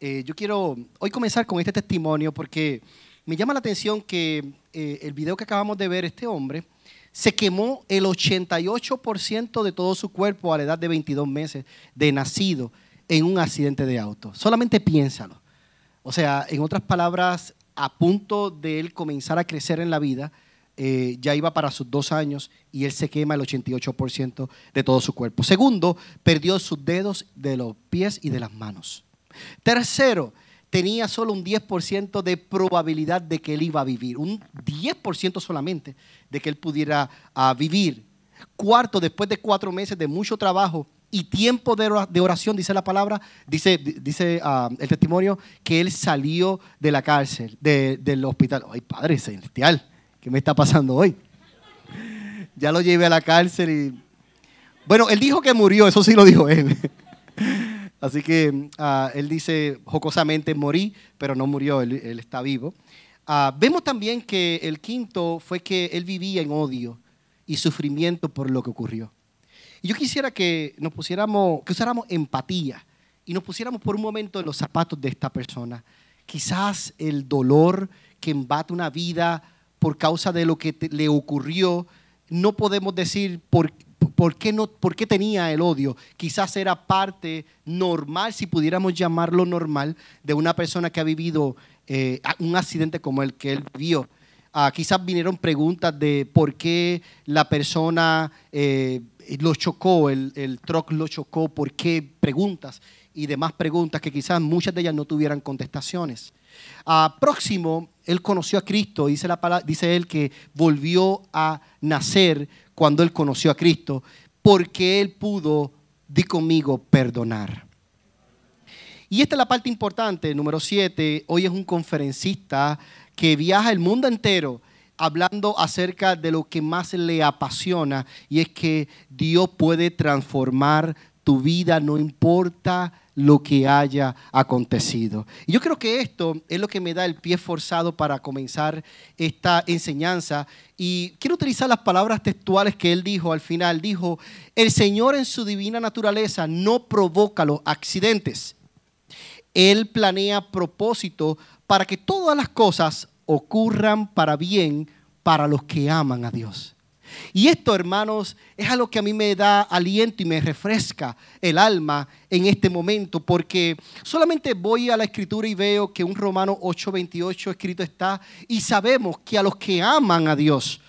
Eh, yo quiero hoy comenzar con este testimonio porque me llama la atención que eh, el video que acabamos de ver, este hombre, se quemó el 88% de todo su cuerpo a la edad de 22 meses de nacido en un accidente de auto. Solamente piénsalo. O sea, en otras palabras, a punto de él comenzar a crecer en la vida, eh, ya iba para sus dos años y él se quema el 88% de todo su cuerpo. Segundo, perdió sus dedos de los pies y de las manos. Tercero, tenía solo un 10% de probabilidad de que él iba a vivir, un 10% solamente de que él pudiera ah, vivir. Cuarto, después de cuatro meses de mucho trabajo y tiempo de oración, dice la palabra, dice, dice ah, el testimonio, que él salió de la cárcel, del hospital. Ay, Padre Celestial, ¿qué me está pasando hoy? Ya lo llevé a la cárcel y... Bueno, él dijo que murió, eso sí lo dijo él. Así que ah, él dice jocosamente, morí, pero no murió, él, está vivo. Ah, vemos también que el quinto fue que él vivía en odio y sufrimiento por lo que ocurrió. Y yo quisiera que nos pusiéramos, que usáramos empatía y nos pusiéramos por un momento en los zapatos de esta persona. Quizás el dolor que embate una vida por causa de lo que le ocurrió, no podemos decir por, ¿Por qué, no, ¿Por qué tenía el odio? Quizás era parte normal, si pudiéramos llamarlo normal, de una persona que ha vivido eh, un accidente como el que él vio. Ah, quizás vinieron preguntas de por qué la persona eh, lo chocó, el, el truck lo chocó, por qué preguntas y demás preguntas que quizás muchas de ellas no tuvieran contestaciones. Ah, próximo, él conoció a Cristo, dice, la, dice él que volvió a nacer cuando él conoció a Cristo, porque él pudo, di conmigo, perdonar. Y esta es la parte importante, número siete, hoy es un conferencista que viaja el mundo entero hablando acerca de lo que más le apasiona y es que Dios puede transformar tu vida, no importa lo que haya acontecido. Y yo creo que esto es lo que me da el pie forzado para comenzar esta enseñanza. Y quiero utilizar las palabras textuales que él dijo al final. Dijo, el Señor en su divina naturaleza no provoca los accidentes. Él planea propósito para que todas las cosas ocurran para bien para los que aman a Dios. Y esto, hermanos, es algo que a mí me da aliento y me refresca el alma en este momento, porque solamente voy a la escritura y veo que un Romano 8:28 escrito está, y sabemos que a los que aman a Dios,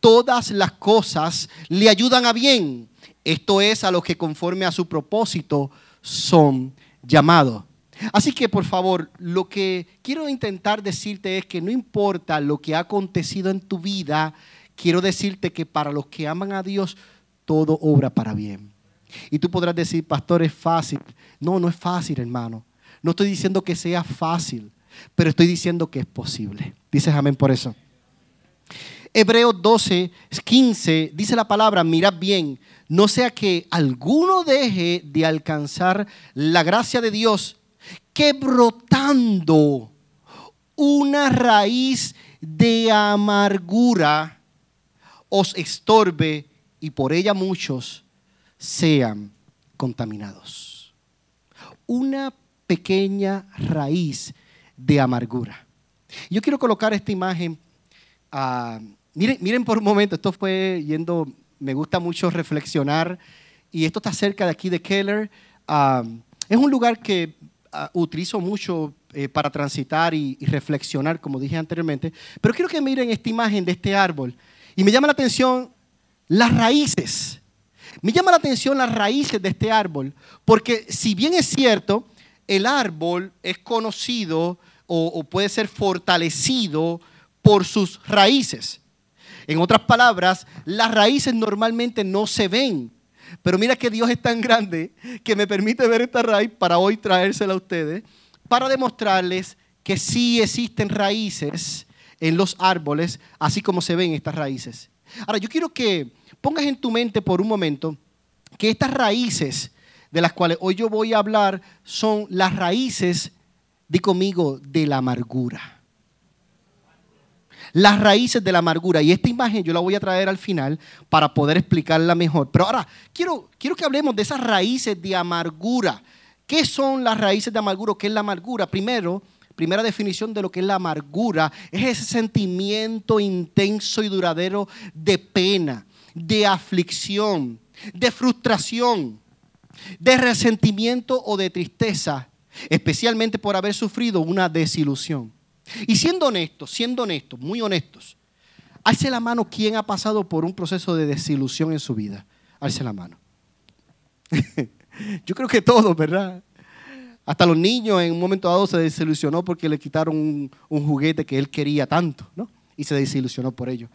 todas las cosas le ayudan a bien. Esto es a los que conforme a su propósito son llamados. Así que por favor, lo que quiero intentar decirte es que no importa lo que ha acontecido en tu vida, quiero decirte que para los que aman a Dios, todo obra para bien. Y tú podrás decir, pastor, es fácil. No, no es fácil, hermano. No estoy diciendo que sea fácil, pero estoy diciendo que es posible. Dices amén por eso. Hebreos 12, 15, dice la palabra, mirad bien, no sea que alguno deje de alcanzar la gracia de Dios, que brotando una raíz de amargura os estorbe y por ella muchos sean contaminados. Una pequeña raíz de amargura. Yo quiero colocar esta imagen. Ah, miren, miren por un momento, esto fue yendo, me gusta mucho reflexionar y esto está cerca de aquí de Keller. Ah, es un lugar que ah, utilizo mucho eh, para transitar y, y, reflexionar, como dije anteriormente. Pero quiero que miren esta imagen de este árbol. Y me llama la atención las raíces. Me llama la atención las raíces de este árbol, porque si bien es cierto, el árbol es conocido o, puede ser fortalecido por sus raíces. En otras palabras, las raíces normalmente no se ven. Pero mira que Dios es tan grande que me permite ver esta raíz para hoy traérsela a ustedes, para demostrarles que sí existen raíces en los árboles, así como se ven estas raíces. Ahora, yo quiero que pongas en tu mente por un momento que estas raíces de las cuales hoy yo voy a hablar son las raíces, di conmigo, de la amargura. Las raíces de la amargura. Y esta imagen yo la voy a traer al final para poder explicarla mejor. Pero ahora, quiero, quiero que hablemos de esas raíces de amargura ¿Qué son las raíces de amargura? ¿Qué es la amargura? Primero, primera definición de lo que es la amargura es ese sentimiento intenso y duradero de pena, de aflicción, de frustración, de resentimiento o de tristeza, especialmente por haber sufrido una desilusión. Y siendo honestos, siendo honestos, muy honestos, alce la mano quien ha pasado por un proceso de desilusión en su vida. Alce la mano. Yo creo que todos, ¿verdad? Hasta los niños en un momento dado se desilusionó porque le quitaron un, juguete que él quería tanto, ¿no? Y se desilusionó por ello.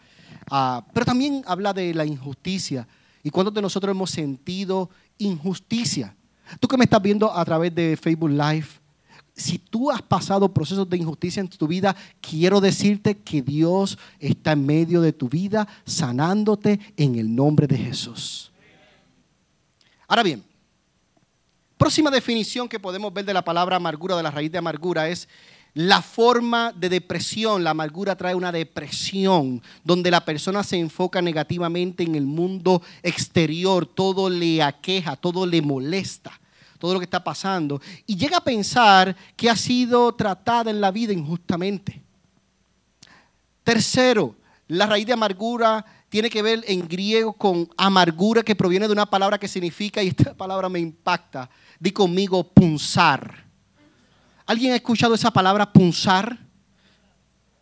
Ah, pero también habla de la injusticia. ¿Y cuántos de nosotros hemos sentido injusticia? Tú que me estás viendo a través de Facebook Live, si tú has pasado procesos de injusticia en tu vida, quiero decirte que Dios está en medio de tu vida, sanándote en el nombre de Jesús. Ahora bien, próxima definición que podemos ver de la palabra amargura, de la raíz de amargura, es la forma de depresión. La amargura trae una depresión donde la persona se enfoca negativamente en el mundo exterior, todo le aqueja, todo le molesta todo lo que está pasando, y llega a pensar que ha sido tratada en la vida injustamente. Tercero, la raíz de amargura tiene que ver en griego con amargura que proviene de una palabra que significa, y esta palabra me impacta, di conmigo punzar. ¿Alguien ha escuchado esa palabra punzar?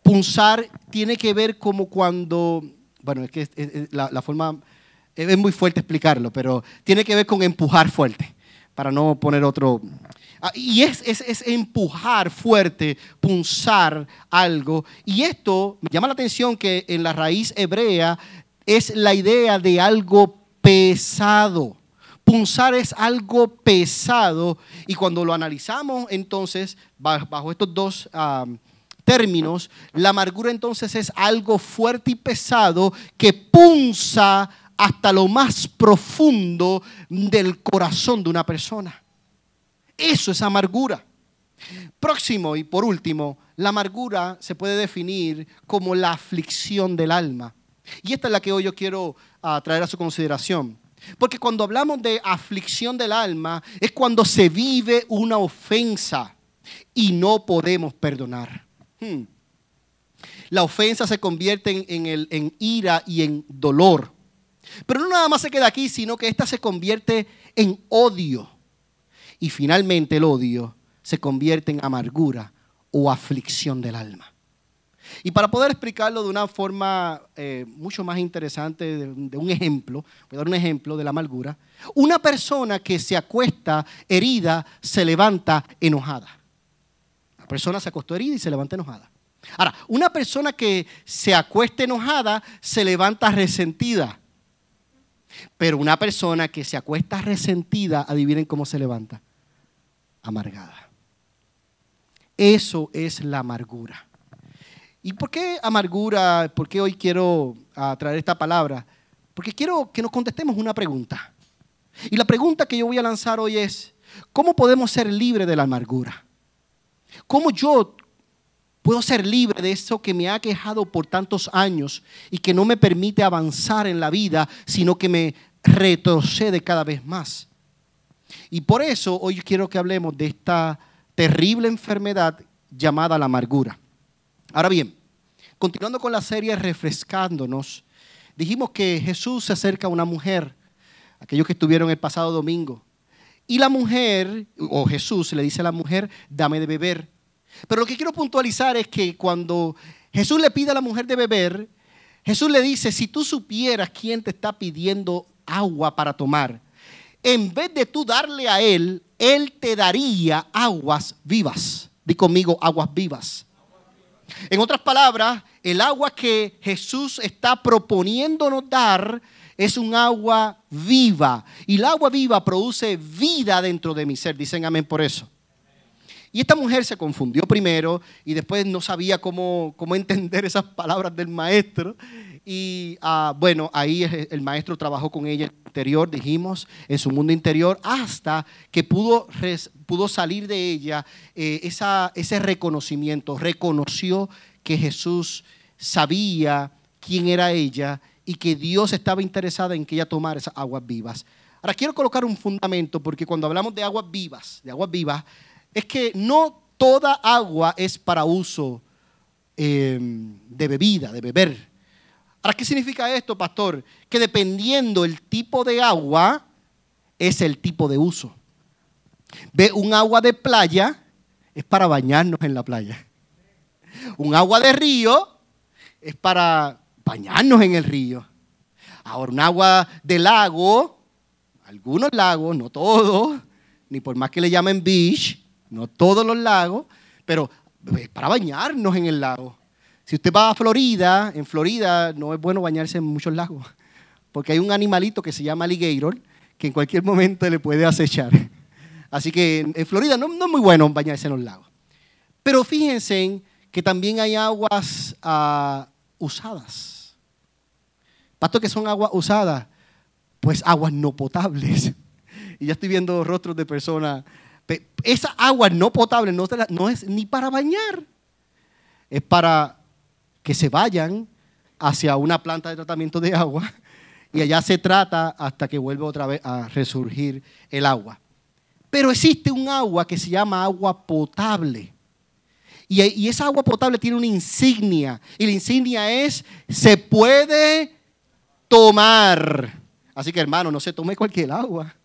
Punzar tiene que ver como cuando, bueno, es que la, forma, es muy fuerte explicarlo, pero tiene que ver con empujar fuerte para no poner otro. Ah, y es, es, empujar fuerte, punzar algo. Y esto me llama la atención que en la raíz hebrea es la idea de algo pesado. Punzar es algo pesado y cuando lo analizamos entonces bajo estos dos términos, la amargura entonces es algo fuerte y pesado que punza hasta lo más profundo del corazón de una persona. Eso es amargura. Próximo y por último, la amargura se puede definir como la aflicción del alma. Y esta es la que hoy yo quiero ah, traer a su consideración. Porque cuando hablamos de aflicción del alma es cuando se vive una ofensa y no podemos perdonar. Hmm. La ofensa se convierte en, en ira y en dolor. Pero no nada más se queda aquí, sino que esta se convierte en odio. Y finalmente el odio se convierte en amargura o aflicción del alma. Y para poder explicarlo de una forma eh, mucho más interesante, de, un ejemplo, voy a dar un ejemplo de la amargura, una persona que se acuesta herida se levanta enojada. La persona se acostó herida y se levanta enojada. Ahora, una persona que se acuesta enojada se levanta resentida. Pero una persona que se acuesta resentida, adivinen cómo se levanta. Amargada. Eso es la amargura. ¿Y por qué amargura? ¿Por qué hoy quiero ah, traer esta palabra? Porque quiero que nos contestemos una pregunta. Y la pregunta que yo voy a lanzar hoy es, ¿cómo podemos ser libres de la amargura? ¿Cómo yo Puedo ser libre de eso que me ha quejado por tantos años y que no me permite avanzar en la vida, sino que me retrocede cada vez más. Y por eso hoy quiero que hablemos de esta terrible enfermedad llamada la amargura. Ahora bien, continuando con la serie Refrescándonos, dijimos que Jesús se acerca a una mujer, aquellos que estuvieron el pasado domingo, y la mujer, o Jesús le dice a la mujer, dame de beber. Pero lo que quiero puntualizar es que cuando Jesús le pide a la mujer de beber, Jesús le dice, si tú supieras quién te está pidiendo agua para tomar, en vez de tú darle a él, él te daría aguas vivas. Di conmigo, aguas vivas. En otras palabras, el agua que Jesús está proponiéndonos dar es un agua viva. Y el agua viva produce vida dentro de mi ser. Dicen amén por eso. Y esta mujer se confundió primero y después no sabía cómo, cómo entender esas palabras del maestro. Y ah, bueno, ahí el maestro trabajó con ella en el interior, dijimos, en su mundo interior, hasta que pudo, pudo salir de ella eh, ese reconocimiento. Reconoció que Jesús sabía quién era ella y que Dios estaba interesado en que ella tomara esas aguas vivas. Ahora quiero colocar un fundamento porque cuando hablamos de aguas vivas, de aguas vivas, es que no toda agua es para uso em, de bebida, de beber. Ahora, ¿qué significa esto, pastor? Que dependiendo el tipo de agua, es el tipo de uso. Ve, un agua de playa es para bañarnos en la playa. Un agua de río es para bañarnos en el río. Ahora, un agua de lago, algunos lagos, no todos, ni por más que le llamen beach, no todos los lagos, pero es para bañarnos en el lago. Si usted va a Florida, en Florida no es bueno bañarse en muchos lagos, porque hay un animalito que se llama alligator que en cualquier momento le puede acechar. Así que en Florida no, es muy bueno bañarse en los lagos. Pero fíjense que también hay aguas ah, usadas. Pastor, que son aguas usadas? Pues aguas no potables. Y ya estoy viendo rostros de personas. Esa agua no potable no, no es ni para bañar. Es para que se vayan hacia una planta de tratamiento de agua y allá se trata hasta que vuelva otra vez a resurgir el agua. Pero existe un agua que se llama agua potable. Y, esa agua potable tiene una insignia. Y la insignia es, se puede tomar. Así que hermano, no se tome cualquier agua.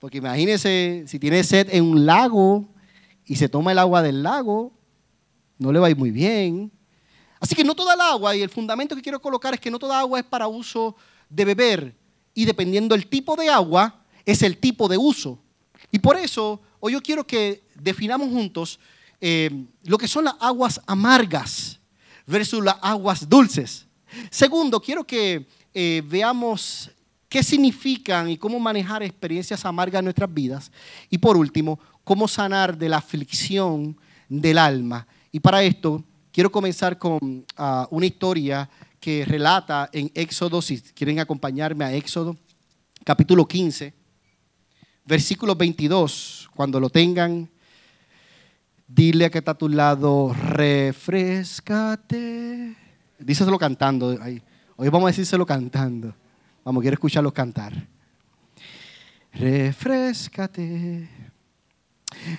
Porque imagínese, si tiene sed en un lago y se toma el agua del lago, no le va a ir muy bien. Así que no toda el agua, y el fundamento que quiero colocar es que no toda agua es para uso de beber. Y dependiendo del tipo de agua, es el tipo de uso. Y por eso, hoy yo quiero que definamos juntos eh, lo que son las aguas amargas versus las aguas dulces. Segundo, quiero que eh, veamos qué significan y cómo manejar experiencias amargas en nuestras vidas. Y por último, cómo sanar de la aflicción del alma. Y para esto, quiero comenzar con ah, una historia que relata en Éxodo, si quieren acompañarme a Éxodo, capítulo 15, versículo 22. Cuando lo tengan, Dile a que está a tu lado, refrescate. Díselo cantando. Hoy vamos a decírselo cantando. Vamos, quiero escucharlos cantar. Refrescate.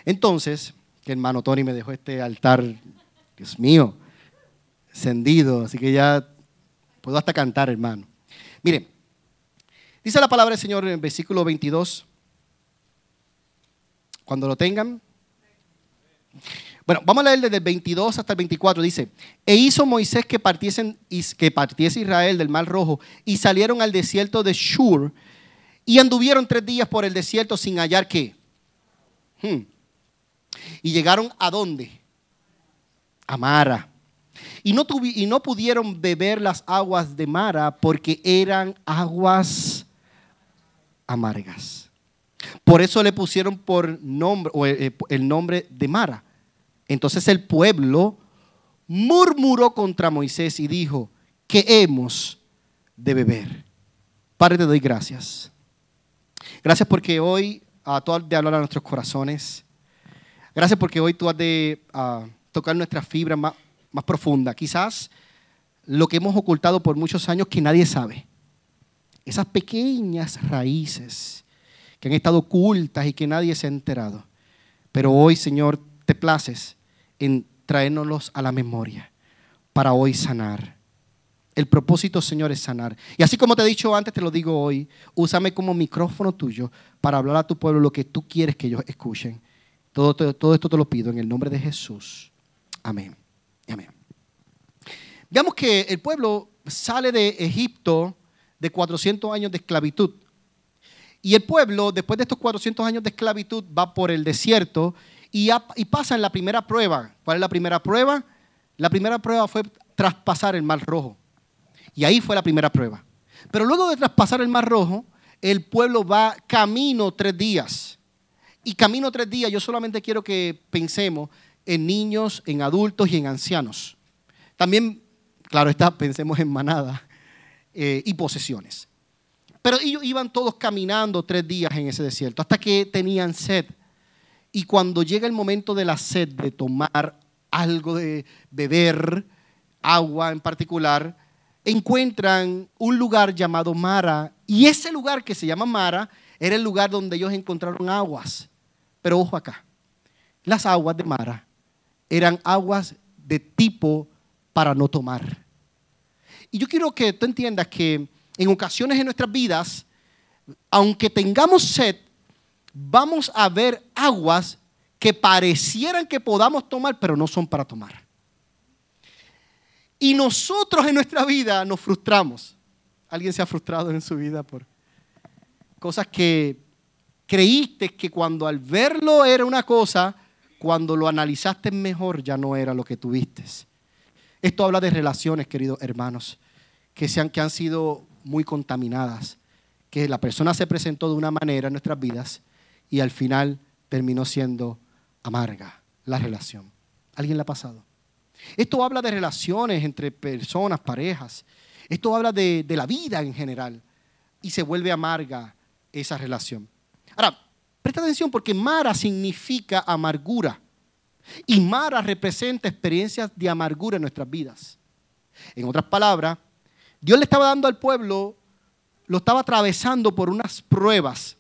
Entonces, que hermano Tony me dejó este altar, Dios mío, encendido, así que ya puedo hasta cantar, hermano. Miren, dice la palabra del Señor en el versículo 22. Cuando lo tengan, bueno, vamos a leer desde el 22 hasta el 24. Dice, e hizo Moisés que, partiesen, que partiese Israel del Mar Rojo y salieron al desierto de Shur y anduvieron tres días por el desierto sin hallar qué. Hmm. Y llegaron a dónde? A Mara. Y no, y no pudieron beber las aguas de Mara porque eran aguas amargas. Por eso le pusieron por nombre, eh, el nombre de Mara. Entonces el pueblo murmuró contra Moisés y dijo, que hemos de beber. Padre, te doy gracias. Gracias porque hoy uh, tú has de hablar a nuestros corazones. Gracias porque hoy tú has de ah, tocar nuestras fibras más, más profundas. Quizás lo que hemos ocultado por muchos años que nadie sabe. Esas pequeñas raíces que han estado ocultas y que nadie se ha enterado. Pero hoy, Señor, te places en traérnoslos a la memoria para hoy sanar. El propósito, Señor, es sanar. Y así como te he dicho antes, te lo digo hoy, úsame como micrófono tuyo para hablar a tu pueblo lo que tú quieres que ellos escuchen. Todo, todo, esto te lo pido en el nombre de Jesús. Amén. Amén. Veamos que el pueblo sale de Egipto de 400 años de esclavitud. Y el pueblo, después de estos 400 años de esclavitud, va por el desierto y, pasa en la primera prueba. ¿Cuál es la primera prueba? La primera prueba fue traspasar el mar rojo. Y ahí fue la primera prueba. Pero luego de traspasar el mar rojo, el pueblo va camino tres días. Y camino tres días, yo solamente quiero que pensemos en niños, en adultos y en ancianos. También, claro está, pensemos en manada eh, y posesiones. Pero ellos iban todos caminando tres días en ese desierto hasta que tenían sed. Y cuando llega el momento de la sed, de tomar algo de beber, agua en particular, encuentran un lugar llamado Mara y ese lugar que se llama Mara era el lugar donde ellos encontraron aguas. Pero ojo acá, las aguas de Mara eran aguas de tipo para no tomar. Y yo quiero que tú entiendas que en ocasiones en nuestras vidas, aunque tengamos sed, vamos a ver aguas que parecieran que podamos tomar, pero no son para tomar. Y nosotros en nuestra vida nos frustramos. ¿Alguien se ha frustrado en su vida por cosas que creíste que cuando al verlo era una cosa, cuando lo analizaste mejor ya no era lo que tuviste? Esto habla de relaciones, queridos hermanos, que, sean, que han sido muy contaminadas, que la persona se presentó de una manera en nuestras vidas y al final terminó siendo amarga la relación. ¿Alguien le ha pasado? Esto habla de relaciones entre personas, parejas. Esto habla de, de la vida en general. Y se vuelve amarga esa relación. Ahora, presta atención porque Mara significa amargura. Y Mara representa experiencias de amargura en nuestras vidas. En otras palabras, Dios le estaba dando al pueblo, lo estaba atravesando por unas pruebas.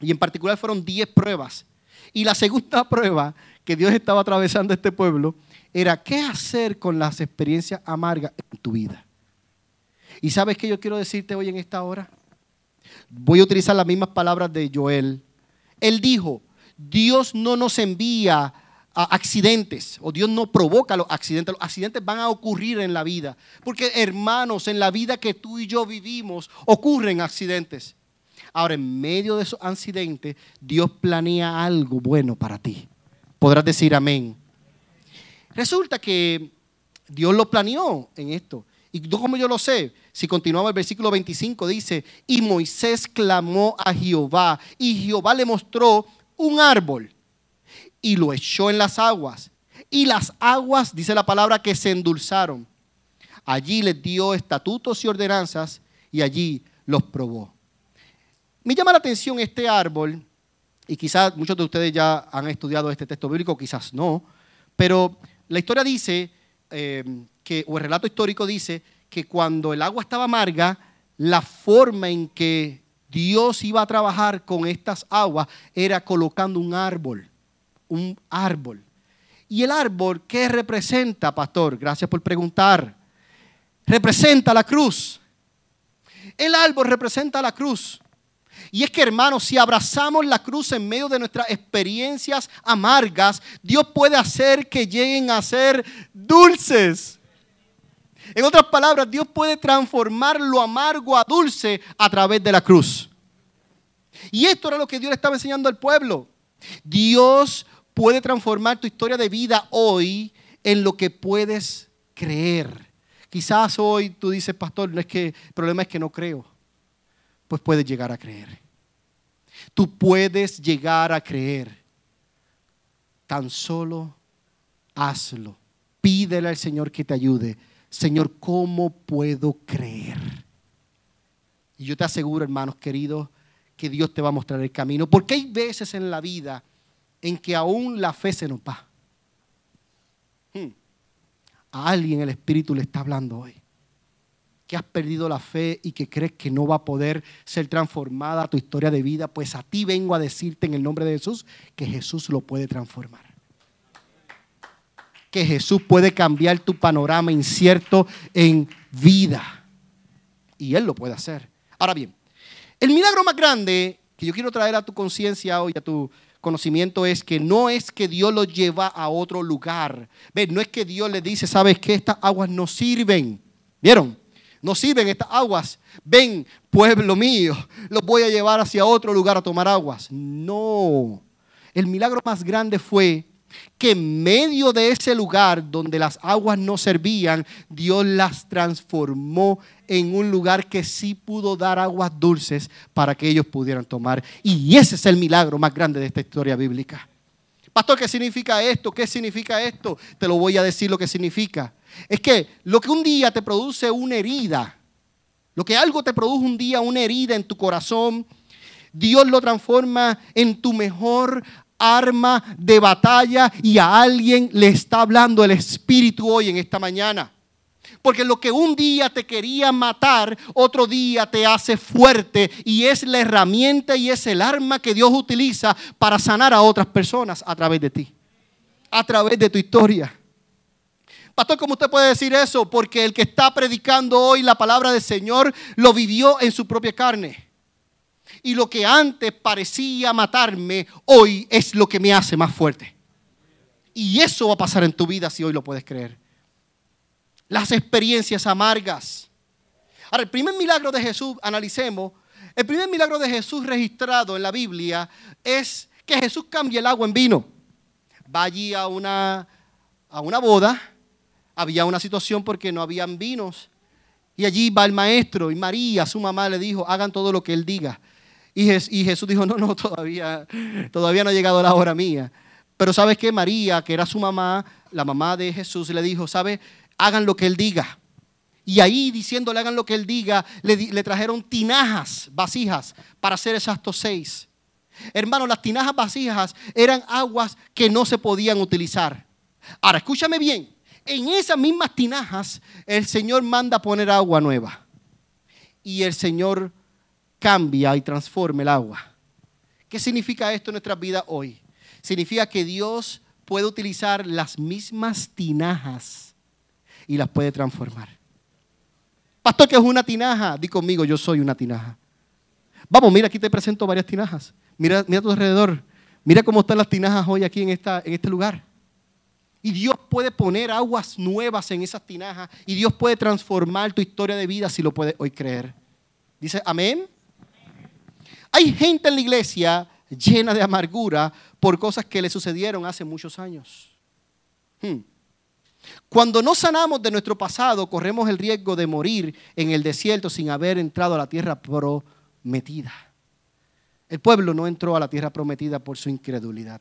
Y en particular fueron 10 pruebas. Y la segunda prueba que Dios estaba atravesando a este pueblo era qué hacer con las experiencias amargas en tu vida. ¿Y sabes qué yo quiero decirte hoy en esta hora? Voy a utilizar las mismas palabras de Joel. Él dijo, Dios no nos envía accidentes o Dios no provoca los accidentes. Los accidentes van a ocurrir en la vida. Porque hermanos, en la vida que tú y yo vivimos ocurren accidentes. Ahora, en medio de esos accidentes, Dios planea algo bueno para ti. Podrás decir amén. Resulta que Dios lo planeó en esto. ¿Y cómo yo lo sé? Si continuamos el versículo 25, dice, y Moisés clamó a Jehová, y Jehová le mostró un árbol, y lo echó en las aguas. Y las aguas, dice la palabra, que se endulzaron. Allí les dio estatutos y ordenanzas, y allí los probó. Me llama la atención este árbol, y quizás muchos de ustedes ya han estudiado este texto bíblico, quizás no, pero la historia dice, eh, que, o el relato histórico dice, que cuando el agua estaba amarga, la forma en que Dios iba a trabajar con estas aguas era colocando un árbol, un árbol. ¿Y el árbol qué representa, pastor? Gracias por preguntar. Representa la cruz. El árbol representa la cruz. Y es que, hermanos, si abrazamos la cruz en medio de nuestras experiencias amargas, Dios puede hacer que lleguen a ser dulces. En otras palabras, Dios puede transformar lo amargo a dulce a través de la cruz. Y esto era lo que Dios le estaba enseñando al pueblo. Dios puede transformar tu historia de vida hoy en lo que puedes creer. Quizás hoy tú dices, pastor, no es que el problema es que no creo pues puedes llegar a creer. Tú puedes llegar a creer. Tan solo hazlo. Pídele al Señor que te ayude. Señor, ¿cómo puedo creer? Y yo te aseguro, hermanos queridos, que Dios te va a mostrar el camino. Porque hay veces en la vida en que aún la fe se nos va. Hmm. A alguien el Espíritu le está hablando hoy que has perdido la fe y que crees que no va a poder ser transformada tu historia de vida, pues a ti vengo a decirte en el nombre de Jesús que Jesús lo puede transformar. Que Jesús puede cambiar tu panorama incierto en vida. Y Él lo puede hacer. Ahora bien, el milagro más grande que yo quiero traer a tu conciencia hoy, a tu conocimiento, es que no es que Dios lo lleva a otro lugar. No es que Dios le dice, sabes que estas aguas no sirven. ¿Vieron? no sirven estas aguas. Ven, pueblo mío, los voy a llevar hacia otro lugar a tomar aguas. No. El milagro más grande fue que en medio de ese lugar donde las aguas no servían, Dios las transformó en un lugar que sí pudo dar aguas dulces para que ellos pudieran tomar. Y ese es el milagro más grande de esta historia bíblica. Pastor, ¿qué significa esto? ¿Qué significa esto? Te lo voy a decir lo que significa. Es que lo que un día te produce una herida, lo que algo te produce un día una herida en tu corazón, Dios lo transforma en tu mejor arma de batalla y a alguien le está hablando el Espíritu hoy en esta mañana. Porque lo que un día te quería matar, otro día te hace fuerte y es la herramienta y es el arma que Dios utiliza para sanar a otras personas a través de ti, a través de tu historia. Pastor, ¿cómo usted puede decir eso? Porque el que está predicando hoy la palabra del Señor lo vivió en su propia carne. Y lo que antes parecía matarme, hoy es lo que me hace más fuerte. Y eso va a pasar en tu vida si hoy lo puedes creer las experiencias amargas. Ahora, el primer milagro de Jesús, analicemos, el primer milagro de Jesús registrado en la Biblia es que Jesús cambia el agua en vino. Va allí a una, a una boda, había una situación porque no habían vinos. Y allí va el maestro y María, su mamá, le dijo, hagan todo lo que él diga. Y, Jesús dijo, no, no, todavía, todavía no ha llegado la hora mía. Pero sabes que María, que era su mamá, la mamá de Jesús, le dijo, ¿sabes? hagan lo que él diga. Y ahí diciéndole hagan lo que él diga, le, trajeron tinajas, vasijas, para hacer exactos seis. Hermano, las tinajas vasijas eran aguas que no se podían utilizar. Ahora, escúchame bien. En esas mismas tinajas, el Señor manda poner agua nueva. Y el Señor cambia y transforma el agua. ¿Qué significa esto en nuestras vidas hoy? Significa que Dios puede utilizar las mismas tinajas y las puede transformar. Pastor, que es una tinaja? Di conmigo, yo soy una tinaja. Vamos, mira, aquí te presento varias tinajas. Mira, mira a tu alrededor. Mira cómo están las tinajas hoy aquí en, esta, en este lugar. Y Dios puede poner aguas nuevas en esas tinajas. Y Dios puede transformar tu historia de vida si lo puedes hoy creer. Dice, amén. Hay gente en la iglesia llena de amargura por cosas que le sucedieron hace muchos años. Hmm. Cuando no sanamos de nuestro pasado, corremos el riesgo de morir en el desierto sin haber entrado a la tierra prometida. El pueblo no entró a la tierra prometida por su incredulidad.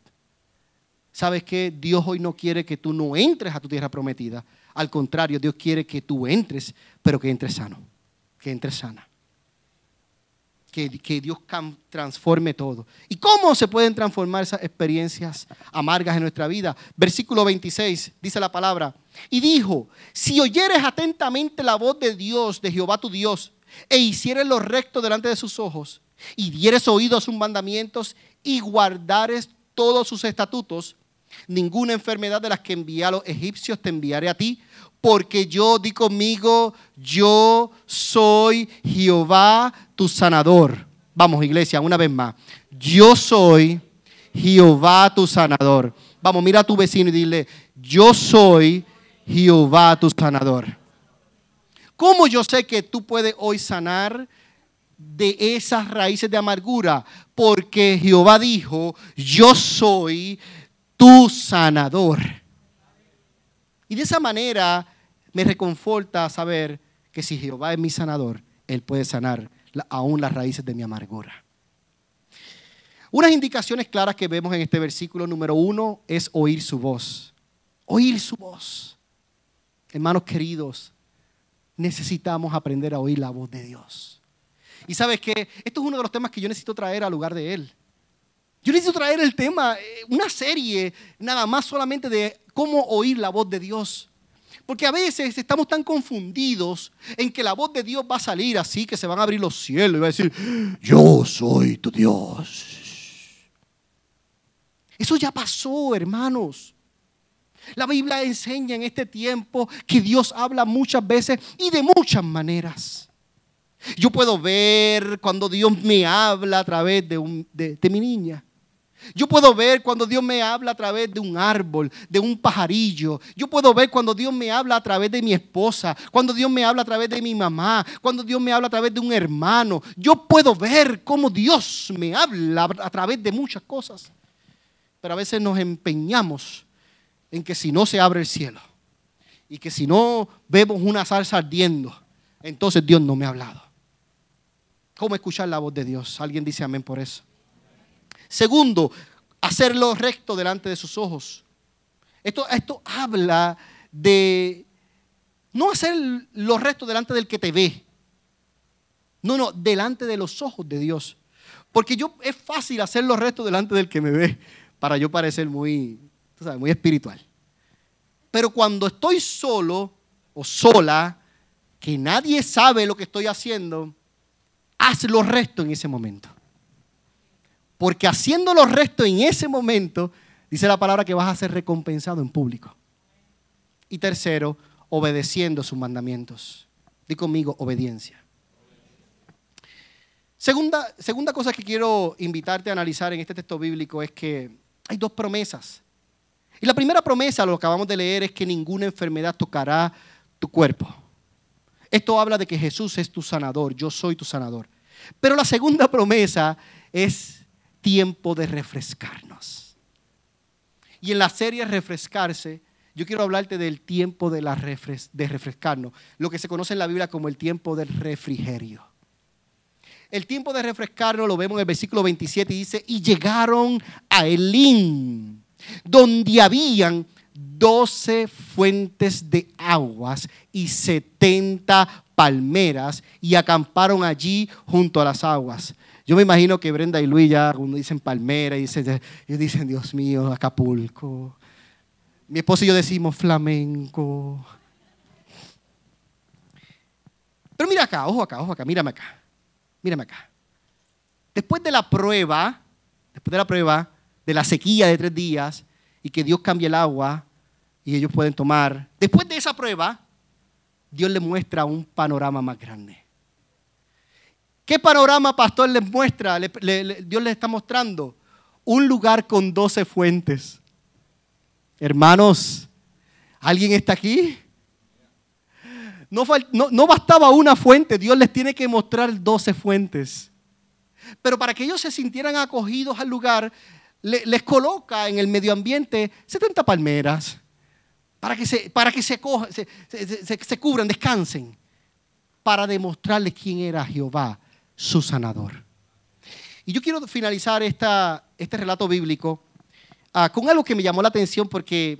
¿Sabes qué? Dios hoy no quiere que tú no entres a tu tierra prometida. Al contrario, Dios quiere que tú entres, pero que entres sano, que entres sana que, Dios transforme todo. ¿Y cómo se pueden transformar esas experiencias amargas en nuestra vida? Versículo 26 dice la palabra. Y dijo, si oyeres atentamente la voz de Dios, de Jehová tu Dios, e hicieres lo recto delante de sus ojos, y dieres oído a sus mandamientos, y guardares todos sus estatutos, ninguna enfermedad de las que envié a los egipcios te enviaré a ti, porque yo di conmigo, yo soy Jehová tu sanador. Vamos, iglesia, una vez más. Yo soy Jehová tu sanador. Vamos, mira a tu vecino y dile, yo soy Jehová tu sanador. ¿Cómo yo sé que tú puedes hoy sanar de esas raíces de amargura? Porque Jehová dijo, yo soy tu sanador. Y de esa manera me reconforta saber que si Jehová es mi sanador, Él puede sanar aún las raíces de mi amargura. Unas indicaciones claras que vemos en este versículo número uno es oír su voz. Oír su voz. Hermanos queridos, necesitamos aprender a oír la voz de Dios. Y sabes que esto es uno de los temas que yo necesito traer al lugar de Él. Yo necesito traer el tema, eh, una serie nada más solamente de cómo oír la voz de Dios. Porque a veces estamos tan confundidos en que la voz de Dios va a salir así, que se van a abrir los cielos y va a decir, yo soy tu Dios. Eso ya pasó, hermanos. La Biblia enseña en este tiempo que Dios habla muchas veces y de muchas maneras. Yo puedo ver cuando Dios me habla a través de, de mi niña. Yo puedo ver cuando Dios me habla a través de un árbol, de un pajarillo. Yo puedo ver cuando Dios me habla a través de mi esposa, cuando Dios me habla a través de mi mamá, cuando Dios me habla a través de un hermano. Yo puedo ver cómo Dios me habla a través de muchas cosas. Pero a veces nos empeñamos en que si no se abre el cielo y que si no vemos una salsa ardiendo, entonces Dios no me ha hablado. ¿Cómo escuchar la voz de Dios? Alguien dice amén por eso. Segundo, hacerlo recto delante de sus ojos. Esto, esto habla de no hacer lo recto delante del que te ve. No, no, delante de los ojos de Dios. Porque yo es fácil hacer lo recto delante del que me ve para yo parecer muy, muy espiritual. Pero cuando estoy solo, o sola, que nadie sabe lo que estoy haciendo, haz los restos en ese momento. Porque haciendo los restos en ese momento, dice la palabra que vas a ser recompensado en público. Y tercero, obedeciendo sus mandamientos. Di conmigo, obediencia. Segunda, segunda cosa que quiero invitarte a analizar en este texto bíblico es que hay dos promesas. Y la primera promesa, lo que acabamos de leer, es que ninguna enfermedad tocará tu cuerpo. Esto habla de que Jesús es tu sanador, yo soy tu sanador. Pero la segunda promesa es tiempo de refrescarnos. Y en la serie Refrescarse, yo quiero hablarte del tiempo de, la de refrescarnos, lo que se conoce en la Biblia como el tiempo del refrigerio. El tiempo de refrescarnos lo vemos en el versículo 27 y dice, y llegaron a Elín, donde habían 12 fuentes de aguas y 70 palmeras y acamparon allí junto a las aguas. Yo me imagino que Brenda y Luis ya cuando dicen palmera y dicen, ellos dicen, Dios mío, Acapulco. Mi esposo y yo decimos flamenco. Pero mira acá, ojo acá, ojo acá, mírame acá. Mírame acá. Después de la prueba, después de la prueba, de la sequía de tres días y que Dios cambie el agua y ellos pueden tomar, después de esa prueba, Dios le muestra un panorama más grande. ¿Qué panorama, pastor, les muestra? Dios les está mostrando un lugar con doce fuentes. Hermanos, ¿alguien está aquí? No, bastaba una fuente, Dios les tiene que mostrar doce fuentes. Pero para que ellos se sintieran acogidos al lugar, les coloca en el medio ambiente 70 palmeras para que se, para que se, se, cubran, descansen, para demostrarles quién era Jehová, su sanador. Y yo quiero finalizar esta, este relato bíblico ah, con algo que me llamó la atención porque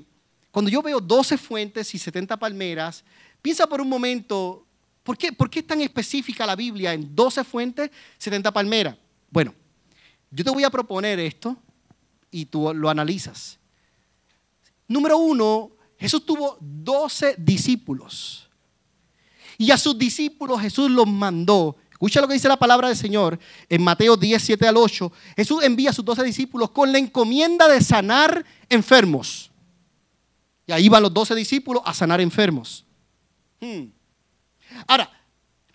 cuando yo veo 12 fuentes y 70 palmeras, Piensa por un momento, ¿por qué, ¿por qué es tan específica la Biblia en 12 fuentes, 70 palmeras? Bueno, yo te voy a proponer esto y tú lo analizas. Número uno, Jesús tuvo 12 discípulos. Y a sus discípulos Jesús los mandó. Escucha lo que dice la palabra del Señor en Mateo 10, 7 al 8. Jesús envía a sus 12 discípulos con la encomienda de sanar enfermos. Y ahí van los 12 discípulos a sanar enfermos. Hmm. Ahora,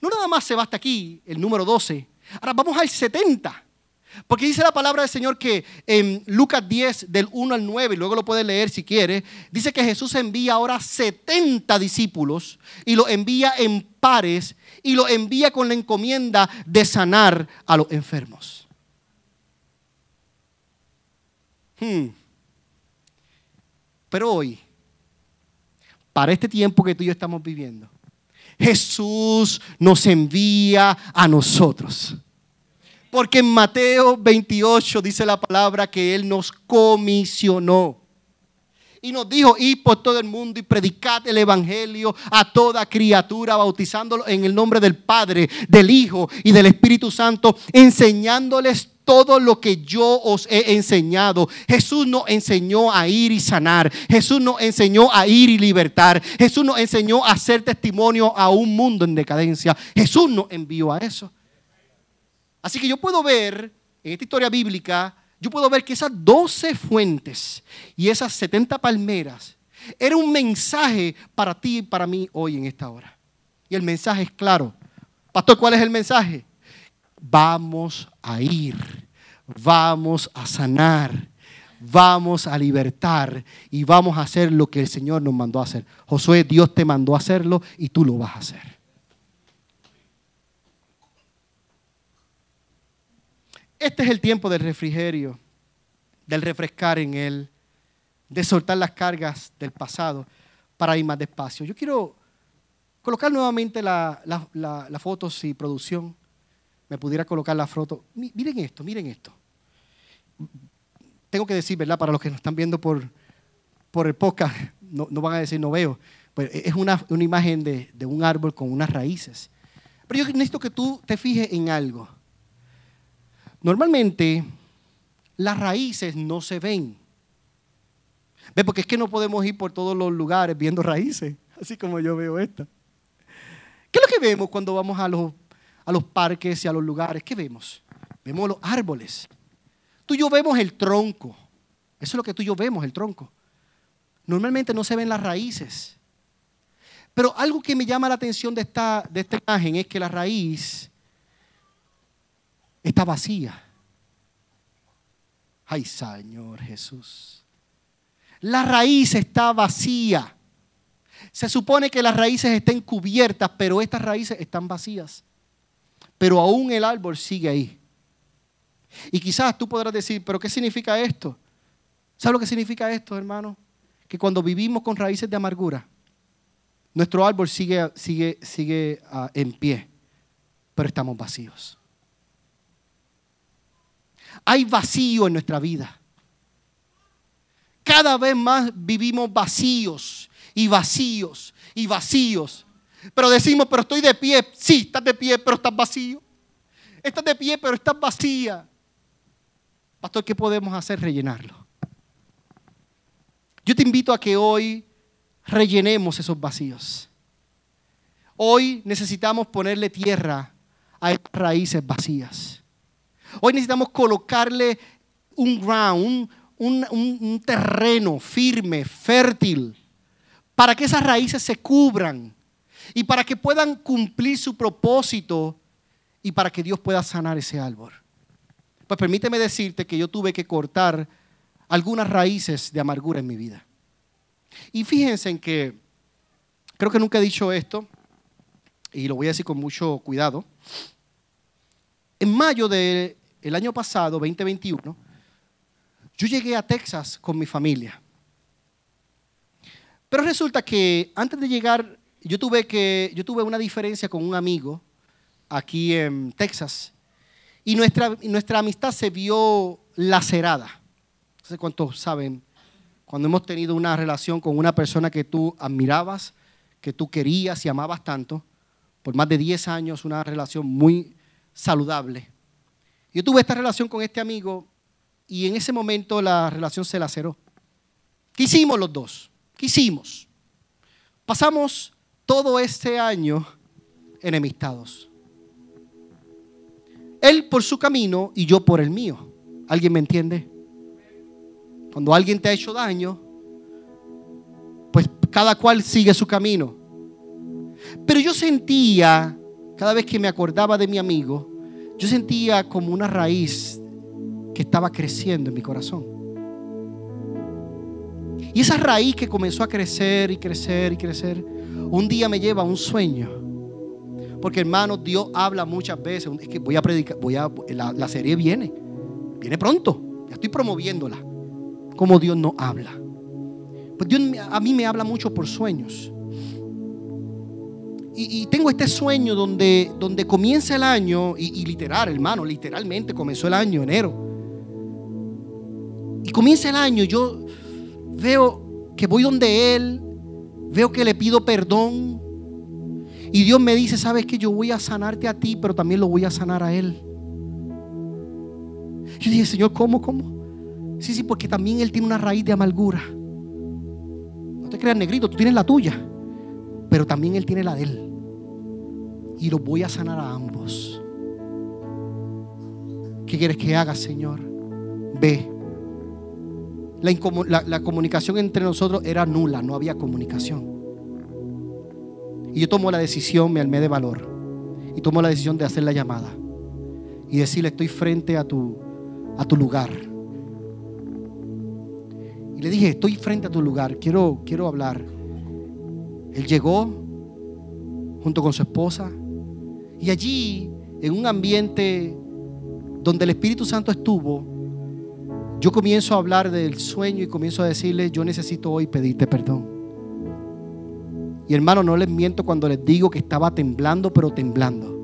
no nada más se basta aquí el número 12. Ahora vamos al 70. Porque dice la palabra del Señor que en Lucas 10, del 1 al 9, y luego lo puedes leer si quieres, dice que Jesús envía ahora 70 discípulos y lo envía en pares y lo envía con la encomienda de sanar a los enfermos. Hmm. Pero hoy, para este tiempo que tú y yo estamos viviendo, Jesús nos envía a nosotros. Porque en Mateo 28 dice la palabra que Él nos comisionó. Y nos dijo, id por todo el mundo y predicad el Evangelio a toda criatura, bautizándolo en el nombre del Padre, del Hijo y del Espíritu Santo, enseñándoles todo lo que yo os he enseñado. Jesús nos enseñó a ir y sanar. Jesús nos enseñó a ir y libertar. Jesús nos enseñó a hacer testimonio a un mundo en decadencia. Jesús nos envió a eso. Así que yo puedo ver en esta historia bíblica, yo puedo ver que esas 12 fuentes y esas 70 palmeras era un mensaje para ti y para mí hoy en esta hora. Y el mensaje es claro. Pastor, ¿cuál es el mensaje? vamos a ir, vamos a sanar, vamos a libertar y vamos a hacer lo que el Señor nos mandó a hacer. Josué, Dios te mandó a hacerlo y tú lo vas a hacer. Este es el tiempo del refrigerio, del refrescar en Él, de soltar las cargas del pasado para ir más despacio. Yo quiero colocar nuevamente las fotos y producción me pudiera colocar la foto. Miren esto, miren esto. Tengo que decir, ¿verdad? Para los que nos están viendo por, por el podcast, no, van a decir no veo. Pues es una, imagen de, de un árbol con unas raíces. Pero yo necesito que tú te fijes en algo. Normalmente las raíces no se ven. ¿Ve? Porque es que no podemos ir por todos los lugares viendo raíces. Así como yo veo esta. ¿Qué es lo que vemos cuando vamos a los, a los parques y a los lugares? ¿Qué vemos? Vemos los árboles. Tú y yo vemos el tronco. Eso es lo que tú y yo vemos, el tronco. Normalmente no se ven las raíces. Pero algo que me llama la atención de esta, de esta imagen es que la raíz está vacía. Ay, Señor Jesús. La raíz está vacía. Se supone que las raíces estén cubiertas, pero estas raíces están vacías. Pero aún el árbol sigue ahí. Y quizás tú podrás decir, pero ¿qué significa esto? ¿Sabes lo que significa esto, hermano? Que cuando vivimos con raíces de amargura, nuestro árbol sigue, sigue, sigue uh, en pie, pero estamos vacíos. Hay vacío en nuestra vida. Cada vez más vivimos vacíos y vacíos y vacíos. Pero decimos, pero estoy de pie. Sí, estás de pie, pero estás vacío. Estás de pie, pero estás vacía. Pastor, ¿qué podemos hacer? Rellenarlo. Yo te invito a que hoy rellenemos esos vacíos. Hoy necesitamos ponerle tierra a esas raíces vacías. Hoy necesitamos colocarle un ground, un, un terreno firme, fértil, para que esas raíces se cubran y para que puedan cumplir su propósito y para que Dios pueda sanar ese árbol. Pues permíteme decirte que yo tuve que cortar algunas raíces de amargura en mi vida. Y fíjense en que, creo que nunca he dicho esto, y lo voy a decir con mucho cuidado. En mayo del año pasado, 2021, yo llegué a Texas con mi familia. Pero resulta que antes de llegar, yo tuve, que, yo tuve una diferencia con un amigo aquí en Texas. Y nuestra, nuestra amistad se vio lacerada. No sé cuántos saben, cuando hemos tenido una relación con una persona que tú admirabas, que tú querías y amabas tanto, por más de 10 años, una relación muy saludable. Yo tuve esta relación con este amigo y en ese momento la relación se laceró. ¿Qué hicimos los dos? ¿Qué hicimos? Pasamos todo este año enemistados. Él por su camino y yo por el mío. ¿Alguien me entiende? Cuando alguien te ha hecho daño, pues cada cual sigue su camino. Pero yo sentía, cada vez que me acordaba de mi amigo, yo sentía como una raíz que estaba creciendo en mi corazón. Y esa raíz que comenzó a crecer y crecer y crecer, un día me lleva a un sueño porque hermano, Dios habla muchas veces. Es que voy a predicar, voy a, la, serie viene, viene pronto. Ya estoy promoviéndola. Como Dios no habla. Pues Dios a mí me habla mucho por sueños. Y, tengo este sueño donde, donde comienza el año, y, literal, hermano, literalmente comenzó el año, enero. Y comienza el año, yo veo que voy donde Él, veo que le pido perdón, y Dios me dice, sabes que yo voy a sanarte a ti, pero también lo voy a sanar a Él. Yo dije, Señor, ¿cómo? ¿Cómo? Sí, sí, porque también Él tiene una raíz de amargura. No te creas negrito, tú tienes la tuya, pero también Él tiene la de Él. Y lo voy a sanar a ambos. ¿Qué quieres que haga, Señor? Ve. La, la comunicación entre nosotros era nula, no había comunicación. Y yo tomo la decisión, me almé de valor. Y tomo la decisión de hacer la llamada. Y decirle, estoy frente a tu, a tu lugar. Y le dije, estoy frente a tu lugar, quiero, quiero hablar. Él llegó junto con su esposa. Y allí, en un ambiente donde el Espíritu Santo estuvo, yo comienzo a hablar del sueño y comienzo a decirle, yo necesito hoy pedirte perdón. Y hermano, no les miento cuando les digo que estaba temblando, pero temblando.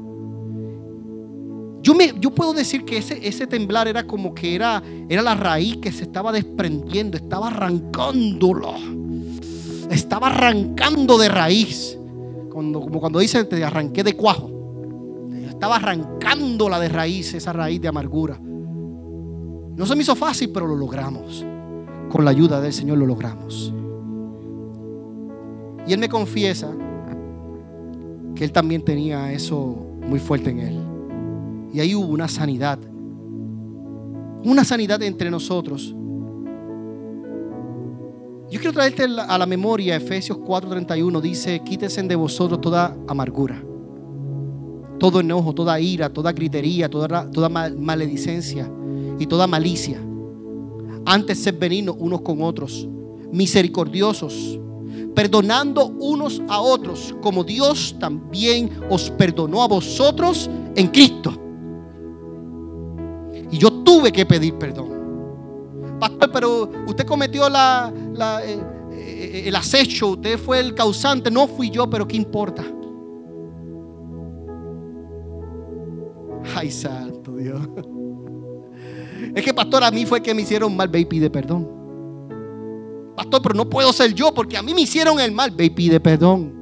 Yo, me, yo puedo decir que ese, ese temblar era como que era, era la raíz que se estaba desprendiendo, estaba arrancándolo. Estaba arrancando de raíz. Cuando, como cuando dicen, te arranqué de cuajo. Estaba arrancándola de raíz, esa raíz de amargura. No se me hizo fácil, pero lo logramos. Con la ayuda del Señor lo logramos. Y él me confiesa que él también tenía eso muy fuerte en él. Y ahí hubo una sanidad. Una sanidad entre nosotros. Yo quiero traerte a la memoria Efesios 4:31. Dice, quítese de vosotros toda amargura, todo enojo, toda ira, toda gritería, toda, maledicencia y toda malicia. Antes ser benignos unos con otros, misericordiosos, perdonando unos a otros, como Dios también os perdonó a vosotros en Cristo. Y yo tuve que pedir perdón. Pastor, pero usted cometió la, eh, eh, el acecho, usted fue el causante, no fui yo, pero ¿qué importa? Ay, santo Dios. Es que, pastor, a mí fue que me hicieron mal, ve y pide perdón. Pastor, pero no puedo ser yo porque a mí me hicieron el mal, ve y pide perdón.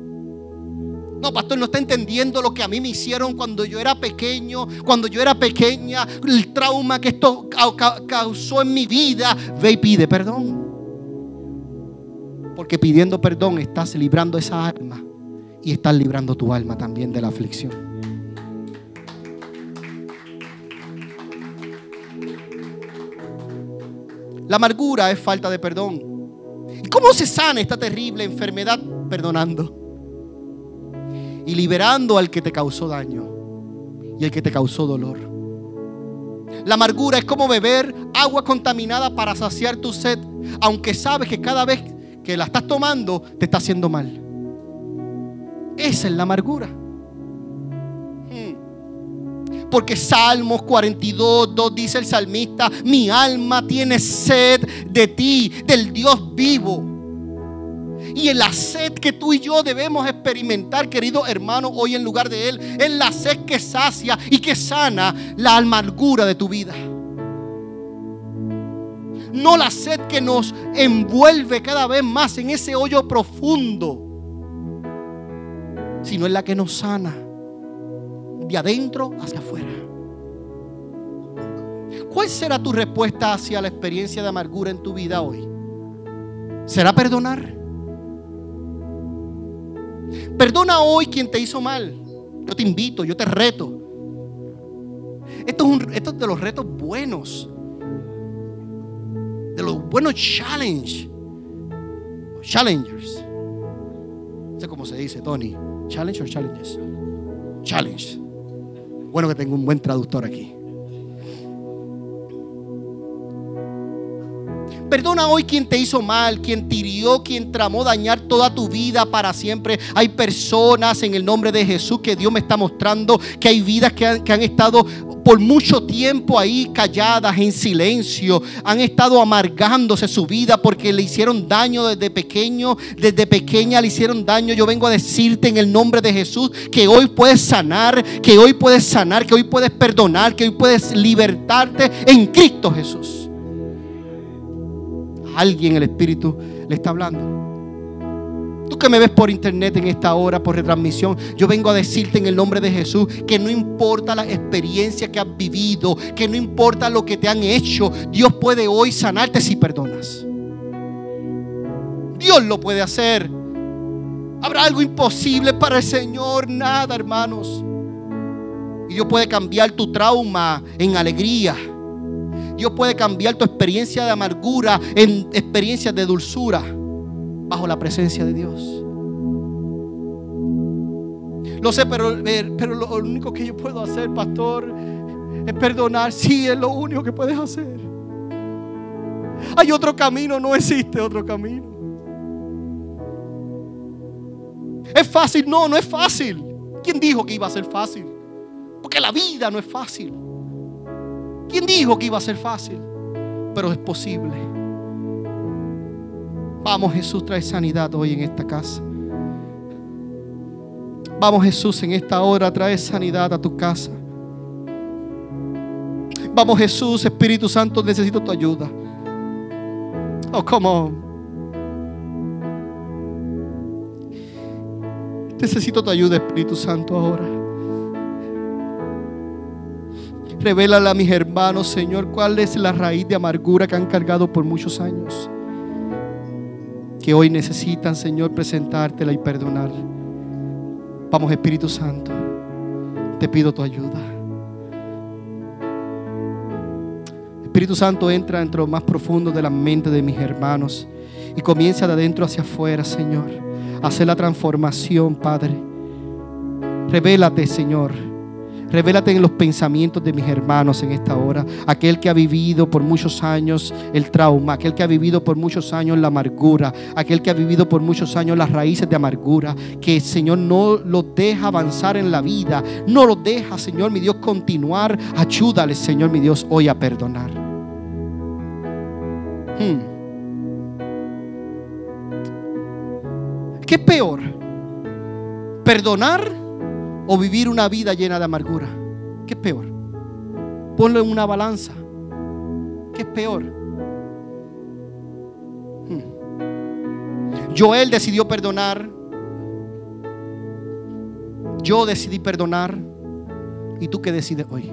No, pastor, no está entendiendo lo que a mí me hicieron cuando yo era pequeño, cuando yo era pequeña, el trauma que esto causó en mi vida. Ve y pide perdón. Porque pidiendo perdón estás librando esa alma y estás librando tu alma también de la aflicción. La amargura es falta de perdón. ¿Y cómo se sana esta terrible enfermedad? Perdonando. Y liberando al que te causó daño y al que te causó dolor. La amargura es como beber agua contaminada para saciar tu sed, aunque sabes que cada vez que la estás tomando te está haciendo mal. Esa es la amargura. Porque Salmos 42, 2 dice el salmista, mi alma tiene sed de ti, del Dios vivo. Y en la sed que tú y yo debemos experimentar, querido hermano, hoy en lugar de Él, es la sed que sacia y que sana la amargura de tu vida. No la sed que nos envuelve cada vez más en ese hoyo profundo, sino es la que nos sana de adentro hacia afuera. ¿Cuál será tu respuesta hacia la experiencia de amargura en tu vida hoy? ¿Será perdonar? Perdona hoy quien te hizo mal. Yo te invito, yo te reto. Esto es, esto es de los retos buenos. De los buenos challenge. Challengers. No sé cómo se dice, Tony. Challenge o challenges. Challenge. Bueno que tengo un buen traductor aquí. Perdona hoy quien te hizo mal, quien te hirió, quien tramó dañar toda tu vida para siempre. Hay personas en el nombre de Jesús que Dios me está mostrando que hay vidas que han, que han estado por mucho tiempo ahí calladas, en silencio. Han estado amargándose su vida porque le hicieron daño desde pequeño, desde pequeña le hicieron daño. Yo vengo a decirte en el nombre de Jesús que hoy puedes sanar, que hoy puedes sanar, que hoy puedes perdonar, que hoy puedes libertarte en Cristo Jesús alguien el Espíritu le está hablando. Tú que me ves por internet en esta hora, por retransmisión, yo vengo a decirte en el nombre de Jesús que no importa la experiencia que has vivido, que no importa lo que te han hecho, Dios puede hoy sanarte si perdonas. Dios lo puede hacer. ¿Habrá algo imposible para el Señor? Nada, hermanos. Y Dios puede cambiar tu trauma en alegría Dios puede cambiar tu experiencia de amargura en experiencias de dulzura bajo la presencia de Dios. Lo sé, pero, eh, pero lo único que yo puedo hacer, pastor, es perdonar. Sí, es lo único que puedes hacer. Hay otro camino, no existe otro camino. ¿Es fácil? No, no es fácil. ¿Quién dijo que iba a ser fácil? Porque la vida no es fácil. ¿Quién dijo que iba a ser fácil? Pero es posible. Vamos Jesús, trae sanidad hoy en esta casa. Vamos Jesús, en esta hora trae sanidad a tu casa. Vamos Jesús, Espíritu Santo, necesito tu ayuda. Oh, come Necesito tu ayuda, Espíritu Santo, ahora. Revélale a mis hermanos, Señor, cuál es la raíz de amargura que han cargado por muchos años. que hoy necesitan, Señor, presentártela y perdonar. Vamos, Espíritu Santo, te pido tu ayuda. Espíritu Santo entra dentro más profundo de la mente de mis hermanos y comienza de adentro hacia afuera, Señor. Hacer la transformación, Padre. Revélate, Señor Revélate en los pensamientos de mis hermanos en esta hora. Aquel que ha vivido por muchos años el trauma, aquel que ha vivido por muchos años la amargura, aquel que ha vivido por muchos años las raíces de amargura, que el Señor no lo deja avanzar en la vida, no lo deja, Señor, mi Dios, continuar. Ayúdale, Señor, mi Dios, hoy a perdonar. Hmm. ¿Qué es peor? ¿Perdonar? O vivir una vida llena de amargura? ¿Qué es peor? Ponlo en una balanza. ¿Qué es peor? Hmm. Joel decidió perdonar. Yo decidí perdonar. ¿Y tú qué decides hoy?